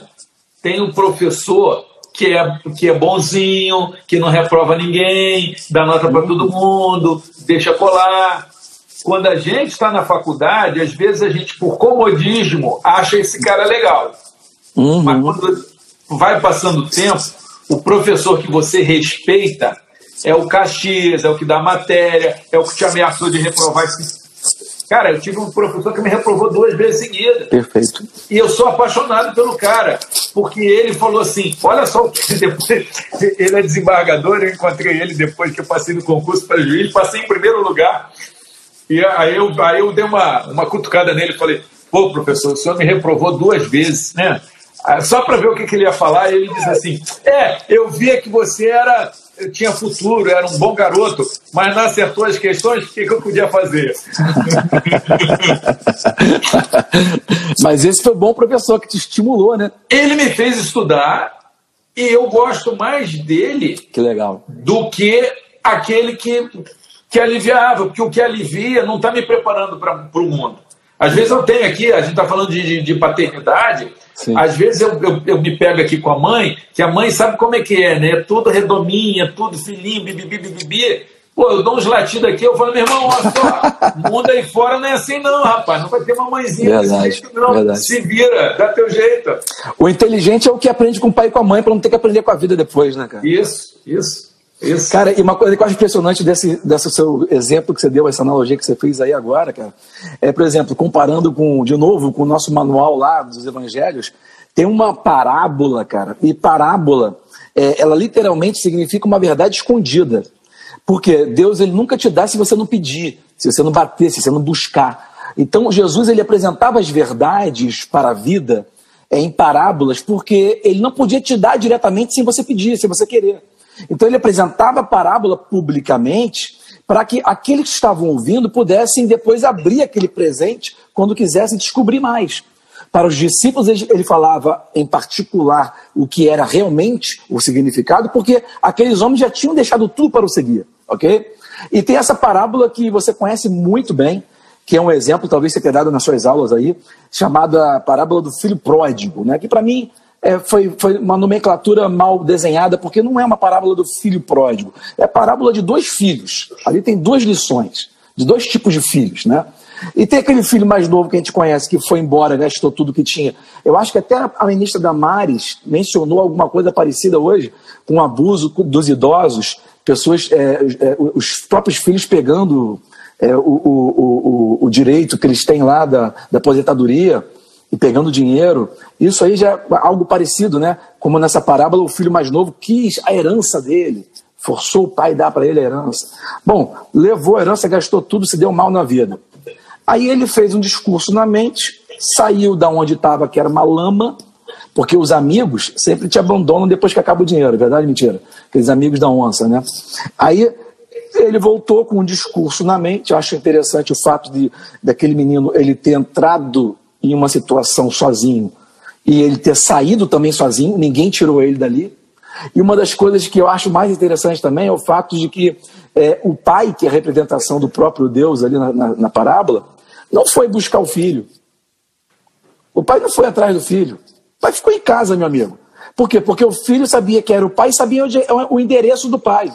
tem um professor que é, que é bonzinho, que não reprova ninguém, dá nota para todo mundo, deixa colar. Quando a gente está na faculdade, às vezes a gente, por comodismo, acha esse cara legal. Uhum. Mas quando vai passando o tempo, o professor que você respeita, é o Caxias, é o que dá matéria, é o que te ameaçou de reprovar. Cara, eu tive um professor que me reprovou duas vezes seguidas. Perfeito. E eu sou apaixonado pelo cara, porque ele falou assim: olha só o que depois. Ele é desembargador, eu encontrei ele depois que eu passei no concurso para juiz, passei em primeiro lugar. E aí eu, aí eu dei uma, uma cutucada nele e falei: pô, professor, o senhor me reprovou duas vezes, né? Ah, só para ver o que, que, ele ia falar, ele disse assim: É, eu via que você era tinha futuro, era um bom garoto, mas não acertou as questões, o que, que eu podia fazer? mas esse foi o bom professor que te estimulou, né? Ele me fez estudar e eu gosto mais dele que legal. do que aquele que, que aliviava, porque o que alivia não está me preparando para o mundo. Às vezes eu tenho aqui, a gente está falando de, de, de paternidade, Sim. Às vezes eu, eu, eu, me pego aqui com a mãe, que a mãe sabe como é que é, né? É tudo redominha, tudo filhinho, bibibi, bibibi. Pô, eu dou uns latidos aqui, eu falo, meu irmão, olha só, mundo aí fora não é assim não, rapaz. Não vai ter uma mãezinha verdade, desse jeito, não. Verdade. Se vira, dá teu jeito. O inteligente é o que aprende com o pai e com a mãe para não ter que aprender com a vida depois, né, cara? Isso, isso. Isso. Cara, e uma coisa que eu acho impressionante desse, desse seu exemplo que você deu, essa analogia que você fez aí agora, cara, é, por exemplo, comparando com, de novo, com o nosso manual lá dos evangelhos, tem uma parábola, cara, e parábola, é, ela literalmente significa uma verdade escondida. Porque Deus ele nunca te dá se você não pedir, se você não bater, se você não buscar. Então Jesus ele apresentava as verdades para a vida é, em parábolas, porque ele não podia te dar diretamente sem você pedir, sem você querer. Então ele apresentava a parábola publicamente para que aqueles que estavam ouvindo pudessem depois abrir aquele presente quando quisessem descobrir mais. Para os discípulos, ele falava em particular o que era realmente o significado, porque aqueles homens já tinham deixado tudo para o seguir, ok? E tem essa parábola que você conhece muito bem, que é um exemplo, talvez você tenha dado nas suas aulas aí, chamada parábola do filho pródigo, né? Que para mim é, foi, foi uma nomenclatura mal desenhada, porque não é uma parábola do filho pródigo, é parábola de dois filhos. Ali tem duas lições, de dois tipos de filhos, né? E tem aquele filho mais novo que a gente conhece, que foi embora, gastou tudo que tinha. Eu acho que até a ministra Damares mencionou alguma coisa parecida hoje, com o abuso dos idosos, pessoas, é, é, os próprios filhos pegando é, o, o, o, o, direito que eles têm lá da, da aposentadoria e pegando dinheiro. Isso aí já é algo parecido, né? Como nessa parábola, o filho mais novo quis a herança dele, forçou o pai a dar para ele a herança. Bom, levou a herança, gastou tudo, se deu mal na vida. Aí ele fez um discurso na mente, saiu da onde estava, que era uma lama, porque os amigos sempre te abandonam depois que acaba o dinheiro, verdade ou mentira? Aqueles amigos da onça, né? Aí ele voltou com um discurso na mente. Eu acho interessante o fato de daquele menino ele ter entrado em uma situação sozinho e ele ter saído também sozinho, ninguém tirou ele dali. E uma das coisas que eu acho mais interessante também é o fato de que é, o pai, que é a representação do próprio Deus ali na, na, na parábola, não foi buscar o filho. O pai não foi atrás do filho. O pai ficou em casa, meu amigo. Por quê? Porque o filho sabia que era o pai e sabia onde, o endereço do pai.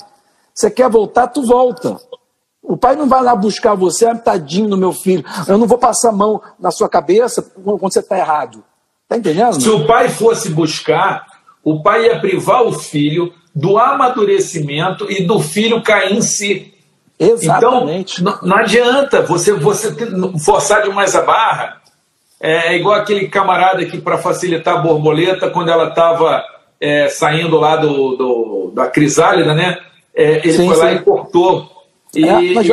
Você quer voltar, tu volta. O pai não vai lá buscar você, ah, tadinho no meu filho. Eu não vou passar a mão na sua cabeça quando você está errado. Está entendendo? Se o pai fosse buscar, o pai ia privar o filho do amadurecimento e do filho cair em si. Exatamente. Então, não, não adianta você, você forçar demais a barra. É, é igual aquele camarada que, para facilitar a borboleta, quando ela estava é, saindo lá do, do, da crisálida, né? É, ele sim, foi sim. lá e cortou. E, é, e, e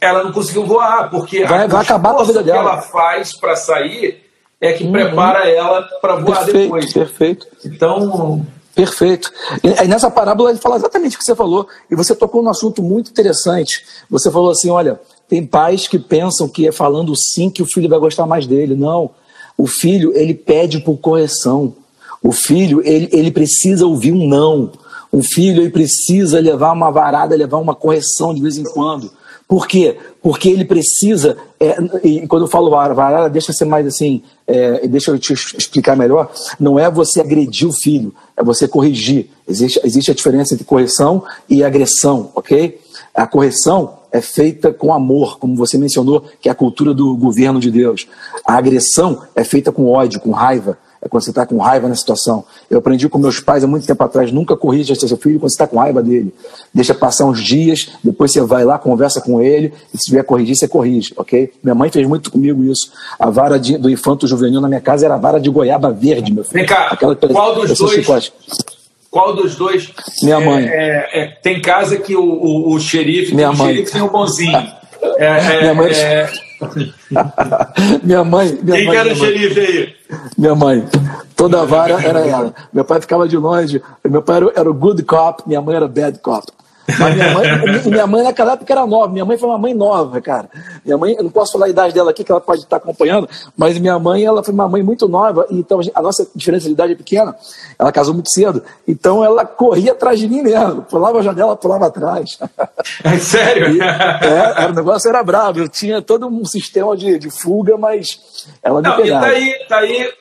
ela não conseguiu voar, porque vai, vai acabar com a vida dela. que ela faz para sair é que uhum. prepara ela para voar perfeito, depois. Perfeito. Então, Perfeito. E, nessa parábola ele fala exatamente o que você falou. E você tocou num assunto muito interessante. Você falou assim: olha, tem pais que pensam que é falando sim que o filho vai gostar mais dele. Não. O filho, ele pede por correção. O filho, ele, ele precisa ouvir um não. O filho, ele precisa levar uma varada, levar uma correção de vez em quando. Por quê? Porque ele precisa, é, e quando eu falo varada, deixa ser mais assim, é, deixa eu te explicar melhor, não é você agredir o filho, é você corrigir. Existe, existe a diferença entre correção e agressão, ok? A correção é feita com amor, como você mencionou, que é a cultura do governo de Deus. A agressão é feita com ódio, com raiva é quando você está com raiva na situação. Eu aprendi com meus pais há muito tempo atrás, nunca corrija seu filho quando você está com raiva dele. Deixa passar uns dias, depois você vai lá, conversa com ele, e se tiver corrigir, você corrige, ok? Minha mãe fez muito comigo isso. A vara de, do infanto juvenil na minha casa era a vara de goiaba verde, meu filho. Vem cá, Aquela, qual dos dois... Chicote. Qual dos dois? Minha mãe. É, é, tem casa que o, o, o xerife, Minha o mãe. xerife tem o bonzinho. É, é, minha mãe. É. minha mãe. Minha Quem mãe, era o xerife aí? Minha mãe. Toda vara era ela. Meu pai ficava de longe. Meu pai era, era o good cop, minha mãe era bad cop. Mas minha mãe, minha mãe naquela época era nova. Minha mãe foi uma mãe nova, cara. Minha mãe, eu não posso falar a idade dela aqui, que ela pode estar acompanhando, mas minha mãe, ela foi uma mãe muito nova. Então a nossa diferença de idade é pequena. Ela casou muito cedo. Então ela corria atrás de mim mesmo. Pulava a janela, pulava atrás. É sério? E, é, o negócio era bravo. Eu tinha todo um sistema de, de fuga, mas ela me não, pegava. E tá aí, tá aí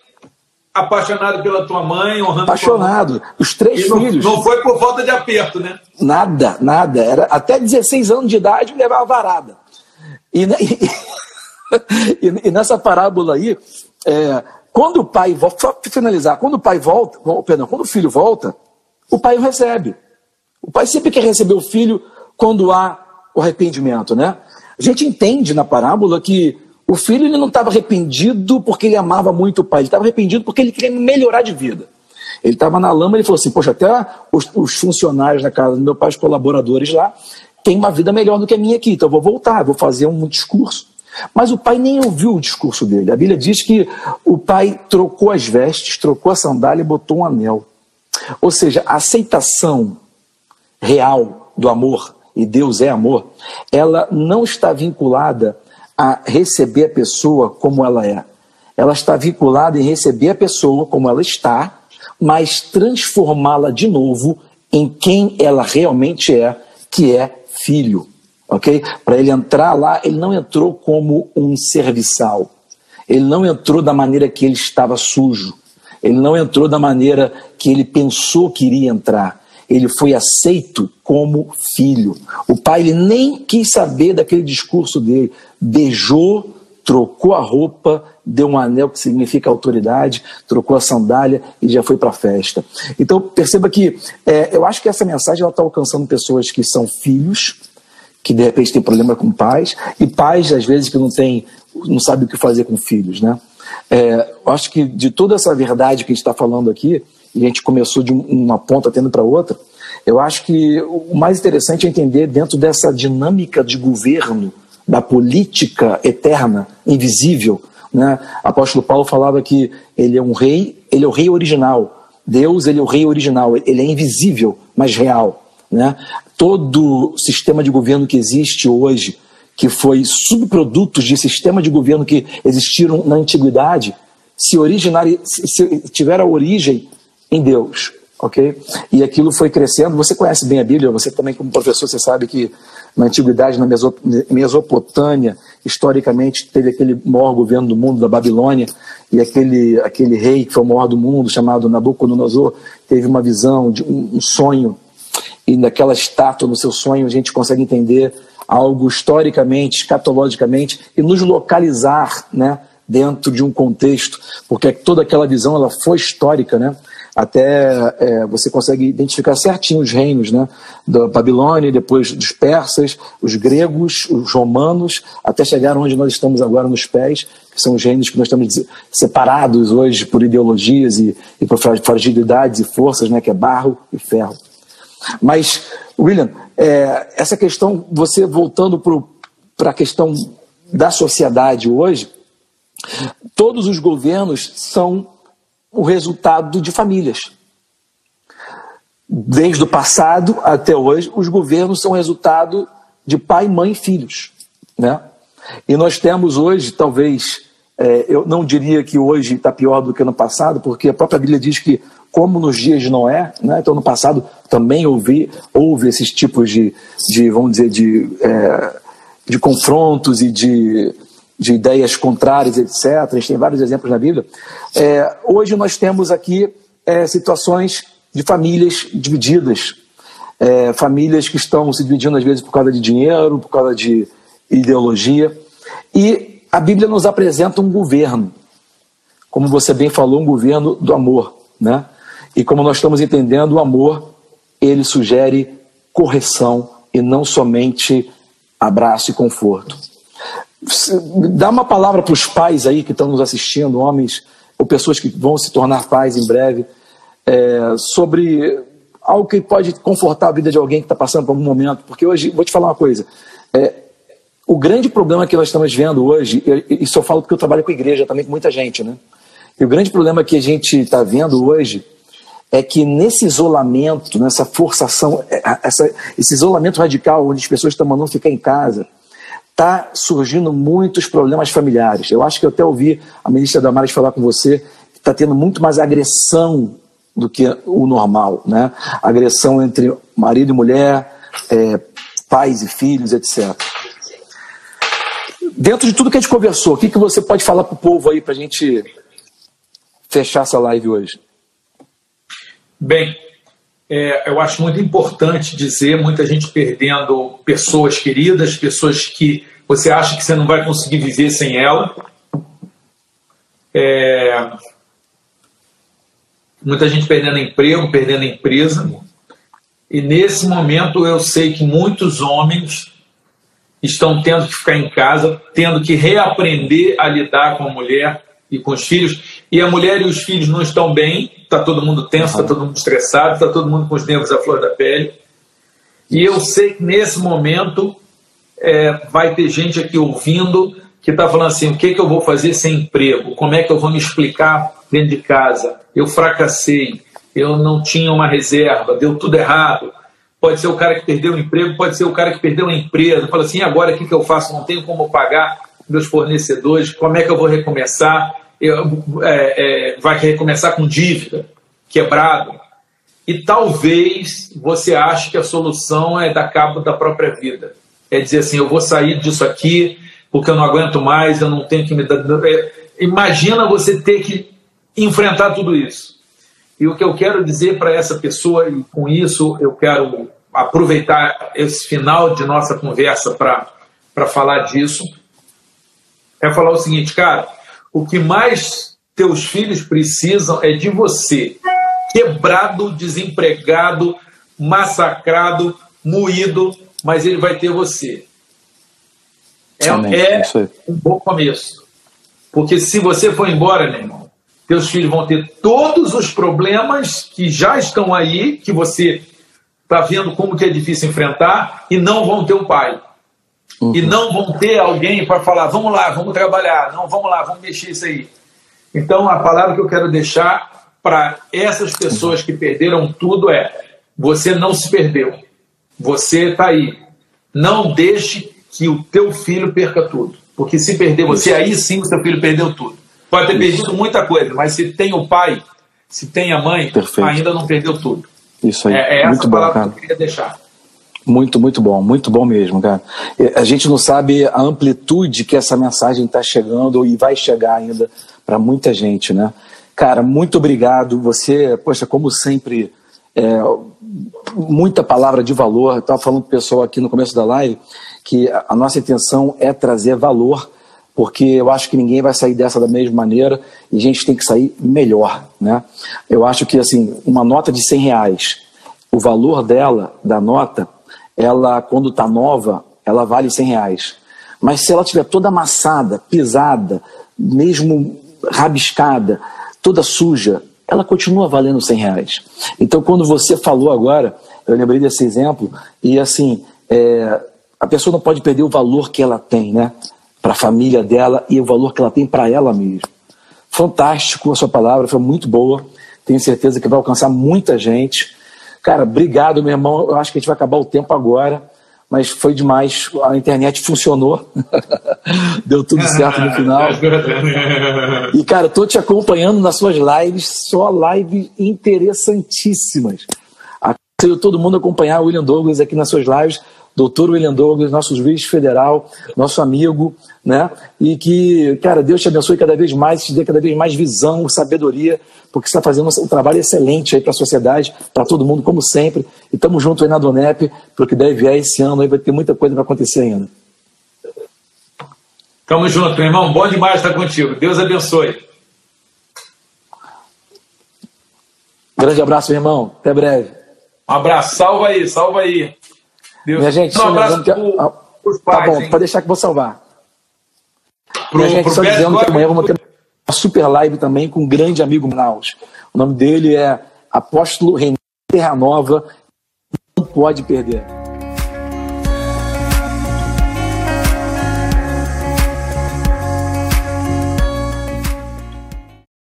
apaixonado pela tua mãe, honrando Apaixonado. Os três filhos. Não, foi por falta de aperto, né? Nada, nada. Era até 16 anos de idade levava varada. E, e, e, nessa parábola aí, é, quando o pai volta, só para finalizar, quando o pai volta, perdão, quando o filho volta, o pai o recebe. O pai sempre quer receber o filho quando há o arrependimento, né? A gente entende na parábola que o filho ele não estava arrependido porque ele amava muito o pai, ele estava arrependido porque ele queria melhorar de vida. Ele estava na lama e ele falou assim: Poxa, até os, os, funcionários da casa do meu pai, os colaboradores lá, têm uma vida melhor do que a minha aqui, então eu vou voltar, vou fazer um discurso. Mas o pai nem ouviu o discurso dele. A Bíblia diz que o pai trocou as vestes, trocou a sandália e botou um anel. Ou seja, a aceitação real do amor, e Deus é amor, ela não está vinculada a receber a pessoa como ela é. Ela está vinculada em receber a pessoa como ela está, mas transformá-la de novo em quem ela realmente é, que é filho. Ok? Para ele entrar lá, ele não entrou como um serviçal. Ele não entrou da maneira que ele estava sujo. Ele não entrou da maneira que ele pensou que iria entrar. Ele foi aceito como filho. O pai ele nem quis saber daquele discurso dele. Beijou, trocou a roupa, deu um anel que significa autoridade, trocou a sandália e já foi para a festa. Então perceba que é, eu acho que essa mensagem está alcançando pessoas que são filhos, que de repente têm problema com pais, e pais às vezes que não tem, não sabem o que fazer com filhos, né? É, eu acho que de toda essa verdade que a gente está falando aqui, e a gente começou de uma ponta tendo para outra, eu acho que o mais interessante é entender dentro dessa dinâmica de governo, da política eterna, invisível. Né? Apóstolo Paulo falava que ele é um rei, ele é o rei original. Deus, ele é o rei original, ele é invisível, mas real. Né? Todo sistema de governo que existe hoje, que foi subprodutos de sistema de governo que existiram na antiguidade, se originar, se tiver a origem em Deus, ok? E aquilo foi crescendo. Você conhece bem a Bíblia, você também como professor, você sabe que na antiguidade, na Mesopotâmia, historicamente teve aquele maior governo do mundo, da Babilônia, e aquele, aquele rei que foi o maior do mundo, chamado Nabucodonosor, teve uma visão, de um, um sonho, e naquela estátua, no seu sonho, a gente consegue entender algo historicamente, escatologicamente, e nos localizar né, dentro de um contexto, porque toda aquela visão ela foi histórica, né? Até é, você consegue identificar certinho os reinos, né? Da Babilônia, depois dos persas, os gregos, os romanos, até chegar onde nós estamos agora nos pés, que são os reinos que nós estamos separados hoje por ideologias e, e por fragilidades e forças, né? Que é barro e ferro. Mas, William, é, essa questão, você voltando para a questão da sociedade hoje, todos os governos são o resultado de famílias. Desde o passado até hoje, os governos são resultado de pai, mãe e filhos. Né? E nós temos hoje, talvez, é, eu não diria que hoje está pior do que no passado, porque a própria Bíblia diz que, como nos dias de Noé, né? então no passado também houve, houve esses tipos de, de vamos dizer, de, é, de confrontos e de de ideias contrárias, etc. A gente tem vários exemplos na Bíblia. É, hoje nós temos aqui é, situações de famílias divididas, é, famílias que estão se dividindo às vezes por causa de dinheiro, por causa de ideologia. E a Bíblia nos apresenta um governo, como você bem falou, um governo do amor, né? E como nós estamos entendendo, o amor ele sugere correção e não somente abraço e conforto. Dá uma palavra para os pais aí que estão nos assistindo, homens ou pessoas que vão se tornar pais em breve, é, sobre algo que pode confortar a vida de alguém que está passando por algum momento. Porque hoje, vou te falar uma coisa: é, o grande problema que nós estamos vendo hoje, isso eu falo porque eu trabalho com igreja também, com muita gente, né? E o grande problema que a gente está vendo hoje é que nesse isolamento, nessa forçação, é, essa, esse isolamento radical, onde as pessoas estão mandando ficar em casa, está surgindo muitos problemas familiares. Eu acho que eu até ouvi a ministra Damares falar com você que está tendo muito mais agressão do que o normal, né? Agressão entre marido e mulher, é, pais e filhos, etc. Dentro de tudo que a gente conversou, o que, que você pode falar para o povo aí para a gente fechar essa live hoje? Bem, é, eu acho muito importante dizer, muita gente perdendo pessoas queridas, pessoas que você acha que você não vai conseguir viver sem ela. É, muita gente perdendo emprego, perdendo empresa. E nesse momento eu sei que muitos homens estão tendo que ficar em casa, tendo que reaprender a lidar com a mulher e com os filhos. E a mulher e os filhos não estão bem, está todo mundo tenso, está todo mundo estressado, está todo mundo com os nervos à flor da pele. E eu sei que nesse momento é, vai ter gente aqui ouvindo que está falando assim: o que, que eu vou fazer sem emprego? Como é que eu vou me explicar dentro de casa? Eu fracassei, eu não tinha uma reserva, deu tudo errado. Pode ser o cara que perdeu o emprego, pode ser o cara que perdeu a empresa. Fala assim: agora o que, que eu faço? Não tenho como pagar meus fornecedores, como é que eu vou recomeçar? É, é, vai recomeçar com dívida, quebrado. E talvez você ache que a solução é dar cabo da própria vida. É dizer assim, eu vou sair disso aqui porque eu não aguento mais, eu não tenho que me dar. É, imagina você ter que enfrentar tudo isso. E o que eu quero dizer para essa pessoa, e com isso eu quero aproveitar esse final de nossa conversa para falar disso, é falar o seguinte, cara, o que mais teus filhos precisam é de você, quebrado, desempregado, massacrado, moído, mas ele vai ter você. É, é, é um bom começo. Porque se você for embora, meu irmão, teus filhos vão ter todos os problemas que já estão aí, que você está vendo como que é difícil enfrentar, e não vão ter um pai. Uhum. E não vão ter alguém para falar, vamos lá, vamos trabalhar, não, vamos lá, vamos mexer isso aí. Então, a palavra que eu quero deixar para essas pessoas que perderam tudo é: você não se perdeu. Você está aí. Não deixe que o teu filho perca tudo. Porque se perder você, aí sim o seu filho perdeu tudo. Pode ter perdido muita coisa, mas se tem o pai, se tem a mãe, Perfeito. ainda não perdeu tudo. Isso aí. É, é essa muito palavra bom, que eu queria deixar. Muito, muito bom, muito bom mesmo, cara. A gente não sabe a amplitude que essa mensagem está chegando e vai chegar ainda para muita gente, né? Cara, muito obrigado. Você, poxa, como sempre, é, muita palavra de valor. Estava falando com o pessoal aqui no começo da live que a nossa intenção é trazer valor, porque eu acho que ninguém vai sair dessa da mesma maneira e a gente tem que sair melhor, né? Eu acho que, assim, uma nota de 100 reais, o valor dela, da nota, ela, quando está nova, ela vale 100 reais. Mas se ela estiver toda amassada, pisada, mesmo rabiscada, toda suja, ela continua valendo 100 reais. Então, quando você falou agora, eu lembrei desse exemplo, e assim, é, a pessoa não pode perder o valor que ela tem, né? Para a família dela e o valor que ela tem para ela mesma. Fantástico a sua palavra, foi muito boa. Tenho certeza que vai alcançar muita gente. Cara, obrigado, meu irmão. Eu acho que a gente vai acabar o tempo agora, mas foi demais. A internet funcionou. Deu tudo certo no final. E, cara, tô te acompanhando nas suas lives, só lives interessantíssimas. Aconselho todo mundo acompanhar o William Douglas aqui nas suas lives doutor William Douglas, nosso juiz federal, nosso amigo, né? E que, cara, Deus te abençoe cada vez mais, te dê cada vez mais visão, sabedoria, porque você está fazendo um trabalho excelente aí para a sociedade, para todo mundo, como sempre. E estamos juntos aí na Donep, porque deve vir esse ano aí vai ter muita coisa para acontecer ainda. Tamo junto, meu irmão. Bom demais estar contigo. Deus abençoe. Grande abraço, meu irmão. Até breve. Um abraço. Salva aí, salva aí. Deus. Minha gente, um só abraço que... pro, ah, pros tá pais, Tá bom, hein? pode deixar que vou salvar. Pro, Minha gente, só dizendo que amanhã vamos ter uma super live também com um grande amigo Manaus. O nome dele é Apóstolo René Terra Nova. Não pode perder.